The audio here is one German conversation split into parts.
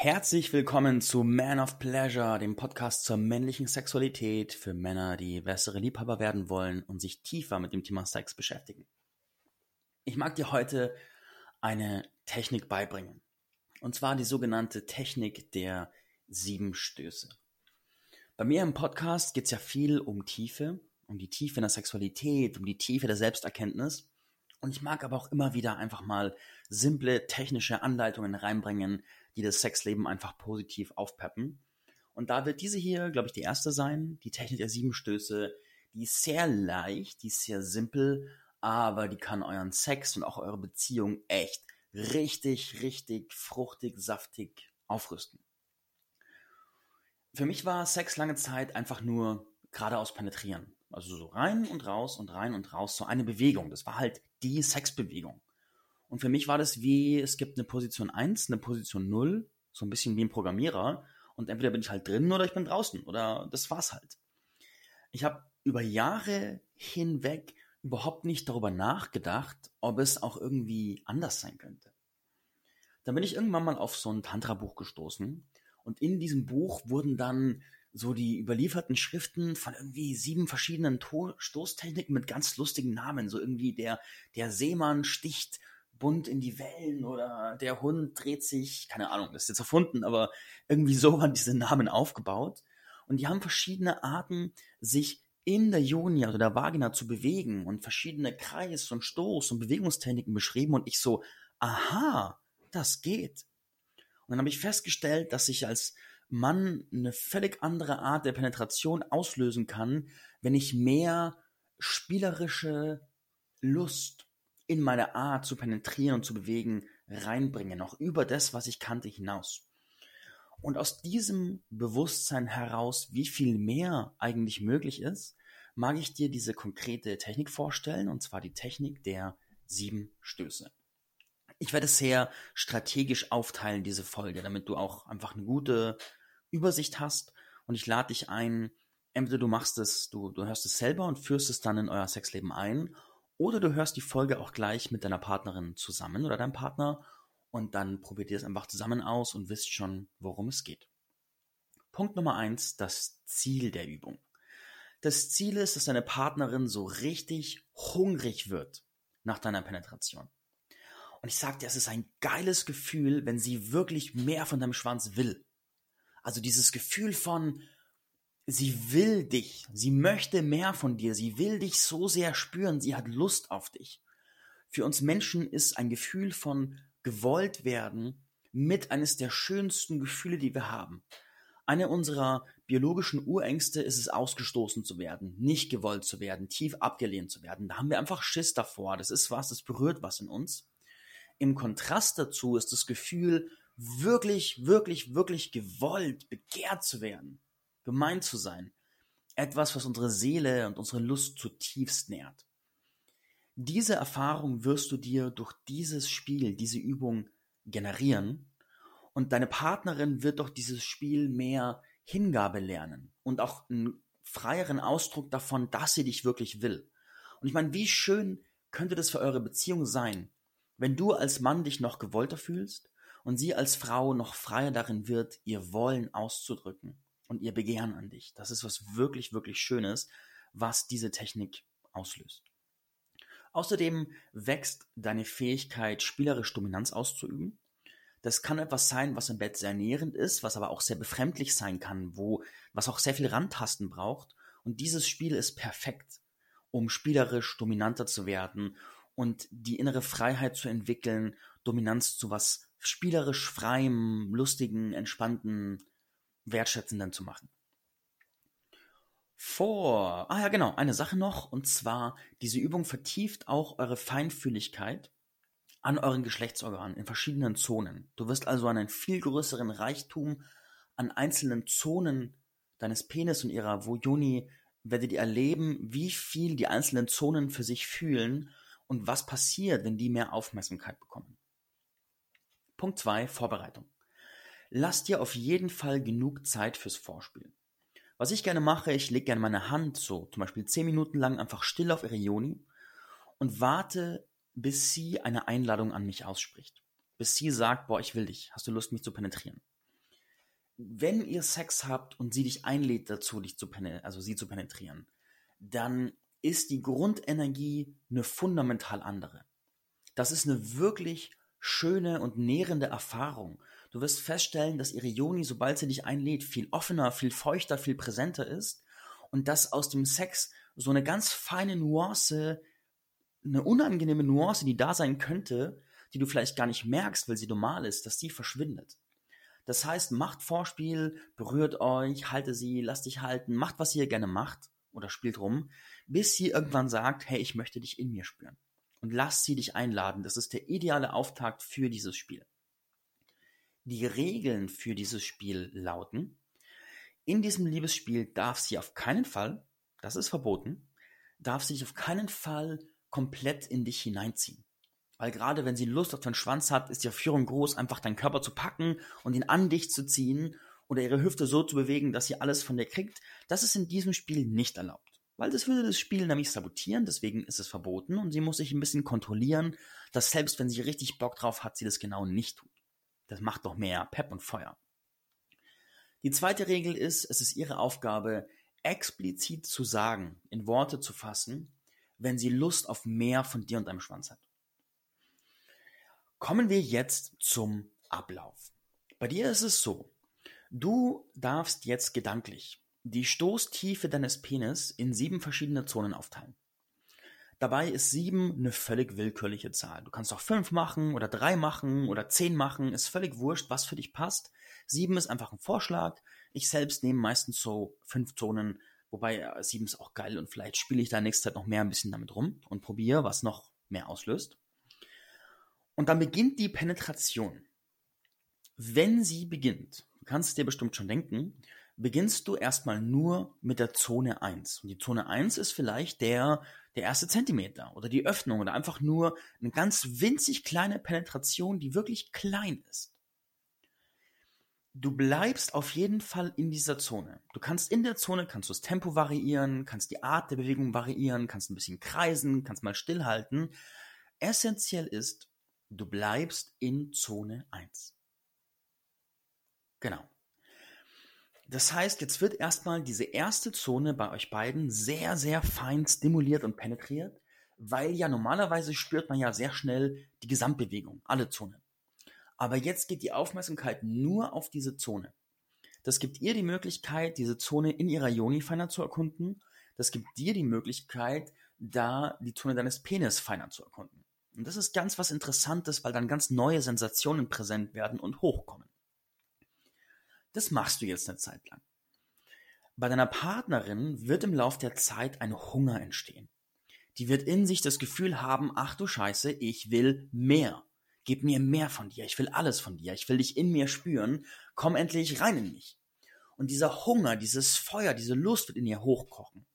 Herzlich willkommen zu Man of Pleasure, dem Podcast zur männlichen Sexualität für Männer, die bessere Liebhaber werden wollen und sich tiefer mit dem Thema Sex beschäftigen. Ich mag dir heute eine Technik beibringen. Und zwar die sogenannte Technik der sieben Stöße. Bei mir im Podcast geht es ja viel um Tiefe, um die Tiefe in der Sexualität, um die Tiefe der Selbsterkenntnis. Und ich mag aber auch immer wieder einfach mal simple technische Anleitungen reinbringen, die das Sexleben einfach positiv aufpeppen. Und da wird diese hier, glaube ich, die erste sein, die Technik der sieben Stöße. Die ist sehr leicht, die ist sehr simpel, aber die kann euren Sex und auch eure Beziehung echt richtig, richtig fruchtig, saftig aufrüsten. Für mich war Sex lange Zeit einfach nur geradeaus penetrieren. Also so rein und raus und rein und raus, so eine Bewegung. Das war halt die Sexbewegung. Und für mich war das wie, es gibt eine Position 1, eine Position 0, so ein bisschen wie ein Programmierer. Und entweder bin ich halt drin oder ich bin draußen. Oder das war's halt. Ich habe über Jahre hinweg überhaupt nicht darüber nachgedacht, ob es auch irgendwie anders sein könnte. Dann bin ich irgendwann mal auf so ein Tantra-Buch gestoßen. Und in diesem Buch wurden dann so die überlieferten Schriften von irgendwie sieben verschiedenen to Stoßtechniken mit ganz lustigen Namen. So irgendwie der, der Seemann sticht bunt in die Wellen oder der Hund dreht sich, keine Ahnung, das ist jetzt erfunden, aber irgendwie so waren diese Namen aufgebaut. Und die haben verschiedene Arten, sich in der Juni, also der Vagina zu bewegen und verschiedene Kreis- und Stoß- und Bewegungstechniken beschrieben und ich so, aha, das geht. Und dann habe ich festgestellt, dass ich als Mann eine völlig andere Art der Penetration auslösen kann, wenn ich mehr spielerische Lust in meine Art zu penetrieren und zu bewegen reinbringe, noch über das, was ich kannte, hinaus. Und aus diesem Bewusstsein heraus, wie viel mehr eigentlich möglich ist, mag ich dir diese konkrete Technik vorstellen, und zwar die Technik der sieben Stöße. Ich werde sehr strategisch aufteilen, diese Folge, damit du auch einfach eine gute Übersicht hast. Und ich lade dich ein, entweder du machst es, du, du hörst es selber und führst es dann in euer Sexleben ein, oder du hörst die Folge auch gleich mit deiner Partnerin zusammen oder deinem Partner und dann probiert ihr es einfach zusammen aus und wisst schon, worum es geht. Punkt Nummer eins: das Ziel der Übung. Das Ziel ist, dass deine Partnerin so richtig hungrig wird nach deiner Penetration. Und ich sag dir, es ist ein geiles Gefühl, wenn sie wirklich mehr von deinem Schwanz will. Also dieses Gefühl von, sie will dich, sie möchte mehr von dir, sie will dich so sehr spüren, sie hat Lust auf dich. Für uns Menschen ist ein Gefühl von gewollt werden mit eines der schönsten Gefühle, die wir haben. Eine unserer biologischen Urängste ist es, ausgestoßen zu werden, nicht gewollt zu werden, tief abgelehnt zu werden. Da haben wir einfach Schiss davor. Das ist was, das berührt was in uns. Im Kontrast dazu ist das Gefühl, wirklich, wirklich, wirklich gewollt, begehrt zu werden gemeint zu sein. Etwas, was unsere Seele und unsere Lust zutiefst nährt. Diese Erfahrung wirst du dir durch dieses Spiel, diese Übung generieren und deine Partnerin wird durch dieses Spiel mehr Hingabe lernen und auch einen freieren Ausdruck davon, dass sie dich wirklich will. Und ich meine, wie schön könnte das für eure Beziehung sein, wenn du als Mann dich noch gewollter fühlst und sie als Frau noch freier darin wird, ihr Wollen auszudrücken und ihr Begehren an dich. Das ist was wirklich, wirklich Schönes, was diese Technik auslöst. Außerdem wächst deine Fähigkeit, spielerisch Dominanz auszuüben. Das kann etwas sein, was im Bett sehr nährend ist, was aber auch sehr befremdlich sein kann, wo, was auch sehr viel Randtasten braucht. Und dieses Spiel ist perfekt, um spielerisch dominanter zu werden und die innere Freiheit zu entwickeln, Dominanz zu was spielerisch freiem, lustigen, entspannten wertschätzenden zu machen. Vor, ah ja genau, eine Sache noch, und zwar, diese Übung vertieft auch eure Feinfühligkeit an euren Geschlechtsorganen in verschiedenen Zonen. Du wirst also einen viel größeren Reichtum an einzelnen Zonen deines Penis und ihrer Vojoni werdet ihr erleben, wie viel die einzelnen Zonen für sich fühlen und was passiert, wenn die mehr Aufmerksamkeit bekommen. Punkt 2, Vorbereitung lass dir auf jeden Fall genug Zeit fürs Vorspiel. Was ich gerne mache, ich lege gerne meine Hand so, zum Beispiel 10 Minuten lang einfach still auf ihre Joni und warte, bis sie eine Einladung an mich ausspricht. Bis sie sagt, boah, ich will dich, hast du Lust, mich zu penetrieren? wenn ihr Sex habt und sie dich einlädt dazu, dich zu also sie zu penetrieren, dann ist die Grundenergie eine fundamental andere. Das ist eine wirklich schöne und nährende Erfahrung. Du wirst feststellen, dass ihre Joni, sobald sie dich einlädt, viel offener, viel feuchter, viel präsenter ist und dass aus dem Sex so eine ganz feine Nuance, eine unangenehme Nuance, die da sein könnte, die du vielleicht gar nicht merkst, weil sie normal ist, dass die verschwindet. Das heißt, macht Vorspiel, berührt euch, halte sie, lasst dich halten, macht, was ihr gerne macht oder spielt rum, bis sie irgendwann sagt, hey, ich möchte dich in mir spüren. Und lasst sie dich einladen. Das ist der ideale Auftakt für dieses Spiel. Die Regeln für dieses Spiel lauten, in diesem Liebesspiel darf sie auf keinen Fall, das ist verboten, darf sie dich auf keinen Fall komplett in dich hineinziehen. Weil gerade wenn sie Lust auf deinen Schwanz hat, ist die Führung groß, einfach deinen Körper zu packen und ihn an dich zu ziehen oder ihre Hüfte so zu bewegen, dass sie alles von dir kriegt. Das ist in diesem Spiel nicht erlaubt. Weil das würde das Spiel nämlich sabotieren, deswegen ist es verboten und sie muss sich ein bisschen kontrollieren, dass selbst wenn sie richtig Bock drauf hat, sie das genau nicht tut. Das macht doch mehr Pep und Feuer. Die zweite Regel ist, es ist ihre Aufgabe, explizit zu sagen, in Worte zu fassen, wenn sie Lust auf mehr von dir und deinem Schwanz hat. Kommen wir jetzt zum Ablauf. Bei dir ist es so, du darfst jetzt gedanklich die Stoßtiefe deines Penis in sieben verschiedene Zonen aufteilen. Dabei ist sieben eine völlig willkürliche Zahl. Du kannst auch fünf machen oder drei machen oder zehn machen, ist völlig wurscht, was für dich passt. Sieben ist einfach ein Vorschlag. Ich selbst nehme meistens so fünf Zonen, wobei äh, sieben ist auch geil und vielleicht spiele ich da nächste Zeit noch mehr ein bisschen damit rum und probiere, was noch mehr auslöst. Und dann beginnt die Penetration. Wenn sie beginnt, du kannst dir bestimmt schon denken, beginnst du erstmal nur mit der Zone 1. Und die Zone 1 ist vielleicht der, der erste Zentimeter oder die Öffnung oder einfach nur eine ganz winzig kleine Penetration, die wirklich klein ist. Du bleibst auf jeden Fall in dieser Zone. Du kannst in der Zone, kannst du das Tempo variieren, kannst die Art der Bewegung variieren, kannst ein bisschen kreisen, kannst mal stillhalten. Essentiell ist, Du bleibst in Zone 1. Genau. Das heißt, jetzt wird erstmal diese erste Zone bei euch beiden sehr, sehr fein stimuliert und penetriert, weil ja normalerweise spürt man ja sehr schnell die Gesamtbewegung, alle Zonen. Aber jetzt geht die Aufmerksamkeit nur auf diese Zone. Das gibt ihr die Möglichkeit, diese Zone in ihrer Joni feiner zu erkunden. Das gibt dir die Möglichkeit, da die Zone deines Penis feiner zu erkunden. Und das ist ganz was Interessantes, weil dann ganz neue Sensationen präsent werden und hochkommen. Das machst du jetzt eine Zeit lang. Bei deiner Partnerin wird im Lauf der Zeit ein Hunger entstehen. Die wird in sich das Gefühl haben, ach du Scheiße, ich will mehr. Gib mir mehr von dir, ich will alles von dir, ich will dich in mir spüren, komm endlich rein in mich. Und dieser Hunger, dieses Feuer, diese Lust wird in ihr hochkochen.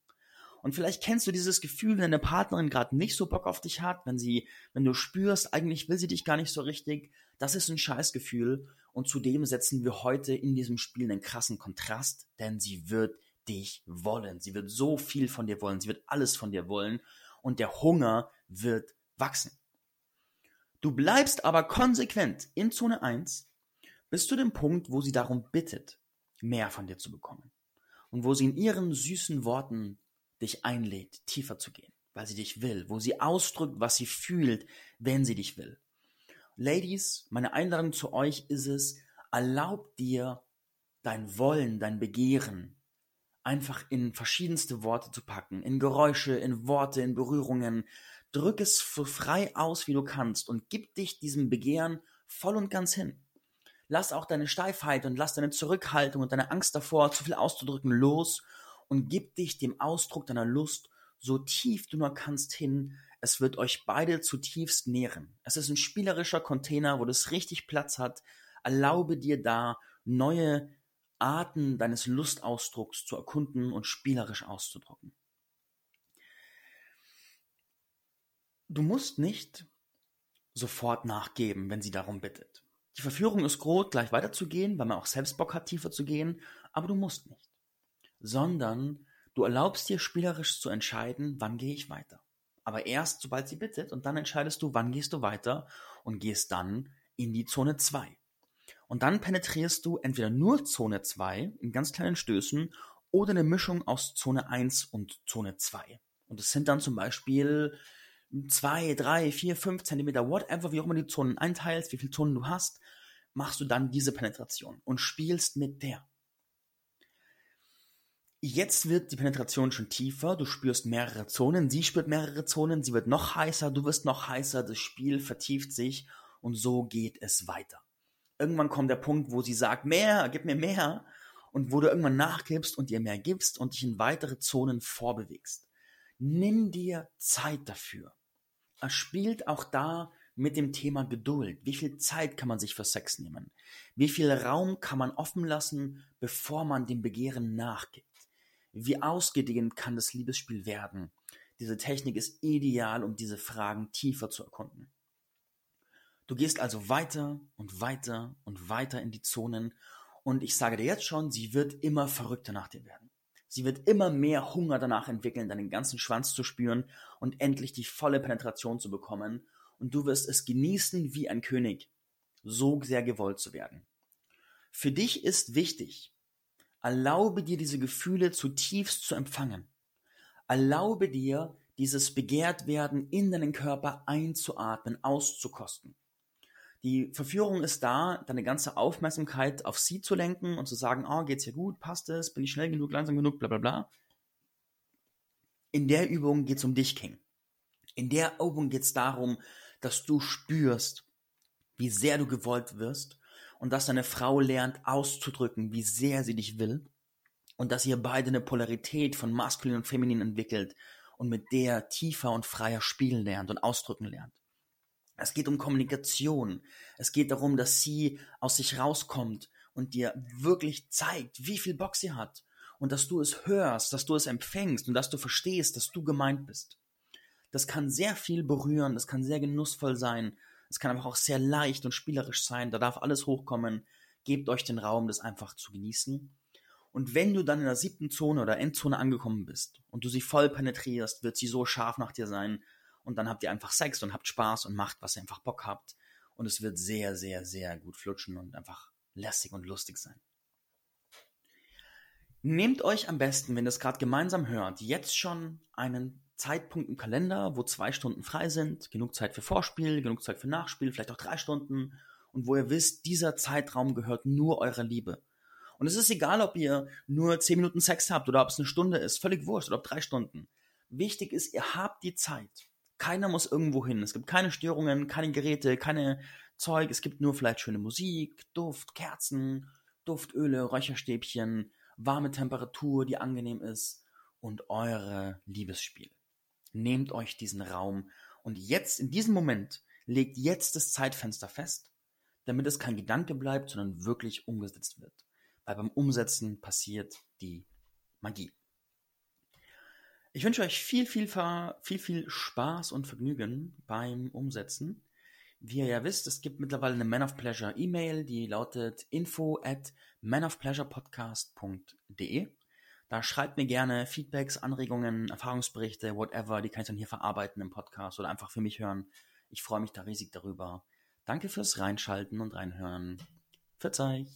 Und vielleicht kennst du dieses Gefühl, wenn deine Partnerin gerade nicht so Bock auf dich hat, wenn sie, wenn du spürst, eigentlich will sie dich gar nicht so richtig. Das ist ein Scheißgefühl. Und zudem setzen wir heute in diesem Spiel einen krassen Kontrast, denn sie wird dich wollen. Sie wird so viel von dir wollen. Sie wird alles von dir wollen. Und der Hunger wird wachsen. Du bleibst aber konsequent in Zone 1 bis zu dem Punkt, wo sie darum bittet, mehr von dir zu bekommen. Und wo sie in ihren süßen Worten dich einlädt, tiefer zu gehen, weil sie dich will, wo sie ausdrückt, was sie fühlt, wenn sie dich will. Ladies, meine Einladung zu euch ist es, erlaub dir dein Wollen, dein Begehren einfach in verschiedenste Worte zu packen, in Geräusche, in Worte, in Berührungen. Drück es so frei aus, wie du kannst und gib dich diesem Begehren voll und ganz hin. Lass auch deine Steifheit und lass deine Zurückhaltung und deine Angst davor, zu viel auszudrücken, los und gib dich dem Ausdruck deiner Lust so tief du nur kannst hin. Es wird euch beide zutiefst nähren. Es ist ein spielerischer Container, wo das richtig Platz hat. Erlaube dir da neue Arten deines Lustausdrucks zu erkunden und spielerisch auszudrucken. Du musst nicht sofort nachgeben, wenn sie darum bittet. Die Verführung ist groß, gleich weiterzugehen, weil man auch selbst Bock hat, tiefer zu gehen, aber du musst nicht sondern du erlaubst dir spielerisch zu entscheiden, wann gehe ich weiter. Aber erst, sobald sie bittet, und dann entscheidest du, wann gehst du weiter und gehst dann in die Zone 2. Und dann penetrierst du entweder nur Zone 2 in ganz kleinen Stößen oder eine Mischung aus Zone 1 und Zone 2. Und es sind dann zum Beispiel 2, 3, 4, 5 Zentimeter, whatever, wie auch immer die Zonen einteilst, wie viele Zonen du hast, machst du dann diese Penetration und spielst mit der. Jetzt wird die Penetration schon tiefer, du spürst mehrere Zonen, sie spürt mehrere Zonen, sie wird noch heißer, du wirst noch heißer, das Spiel vertieft sich und so geht es weiter. Irgendwann kommt der Punkt, wo sie sagt, mehr, gib mir mehr und wo du irgendwann nachgibst und ihr mehr gibst und dich in weitere Zonen vorbewegst. Nimm dir Zeit dafür. Er spielt auch da mit dem Thema Geduld. Wie viel Zeit kann man sich für Sex nehmen? Wie viel Raum kann man offen lassen, bevor man dem Begehren nachgibt? Wie ausgedehnt kann das Liebesspiel werden? Diese Technik ist ideal, um diese Fragen tiefer zu erkunden. Du gehst also weiter und weiter und weiter in die Zonen und ich sage dir jetzt schon, sie wird immer verrückter nach dir werden. Sie wird immer mehr Hunger danach entwickeln, deinen ganzen Schwanz zu spüren und endlich die volle Penetration zu bekommen und du wirst es genießen wie ein König, so sehr gewollt zu werden. Für dich ist wichtig, Erlaube dir diese Gefühle zutiefst zu empfangen. Erlaube dir, dieses Begehrtwerden in deinen Körper einzuatmen, auszukosten. Die Verführung ist da, deine ganze Aufmerksamkeit auf sie zu lenken und zu sagen, oh, geht's hier gut, passt es, bin ich schnell genug, langsam genug, bla bla bla. In der Übung geht's um dich, King. In der Übung geht's darum, dass du spürst, wie sehr du gewollt wirst und dass deine Frau lernt auszudrücken, wie sehr sie dich will und dass ihr beide eine Polarität von maskulin und feminin entwickelt und mit der tiefer und freier spielen lernt und ausdrücken lernt. Es geht um Kommunikation. Es geht darum, dass sie aus sich rauskommt und dir wirklich zeigt, wie viel Bock sie hat und dass du es hörst, dass du es empfängst und dass du verstehst, dass du gemeint bist. Das kann sehr viel berühren, das kann sehr genussvoll sein es kann aber auch sehr leicht und spielerisch sein. Da darf alles hochkommen. Gebt euch den Raum, das einfach zu genießen. Und wenn du dann in der siebten Zone oder Endzone angekommen bist und du sie voll penetrierst, wird sie so scharf nach dir sein. Und dann habt ihr einfach Sex und habt Spaß und macht, was ihr einfach Bock habt. Und es wird sehr, sehr, sehr gut flutschen und einfach lässig und lustig sein. Nehmt euch am besten, wenn ihr es gerade gemeinsam hört, jetzt schon einen Zeitpunkt im Kalender, wo zwei Stunden frei sind, genug Zeit für Vorspiel, genug Zeit für Nachspiel, vielleicht auch drei Stunden und wo ihr wisst, dieser Zeitraum gehört nur eurer Liebe. Und es ist egal, ob ihr nur zehn Minuten Sex habt oder ob es eine Stunde ist, völlig wurscht oder ob drei Stunden. Wichtig ist, ihr habt die Zeit. Keiner muss irgendwo hin. Es gibt keine Störungen, keine Geräte, keine Zeug. Es gibt nur vielleicht schöne Musik, Duft, Kerzen, Duftöle, Räucherstäbchen, warme Temperatur, die angenehm ist und eure Liebesspiele. Nehmt euch diesen Raum und jetzt, in diesem Moment, legt jetzt das Zeitfenster fest, damit es kein Gedanke bleibt, sondern wirklich umgesetzt wird. Weil beim Umsetzen passiert die Magie. Ich wünsche euch viel, viel, viel, viel Spaß und Vergnügen beim Umsetzen. Wie ihr ja wisst, es gibt mittlerweile eine Man of Pleasure E-Mail, die lautet info at manofpleasurepodcast.de. Schreibt mir gerne Feedbacks, Anregungen, Erfahrungsberichte, whatever. Die kann ich dann hier verarbeiten im Podcast oder einfach für mich hören. Ich freue mich da riesig darüber. Danke fürs Reinschalten und Reinhören. Verzeih.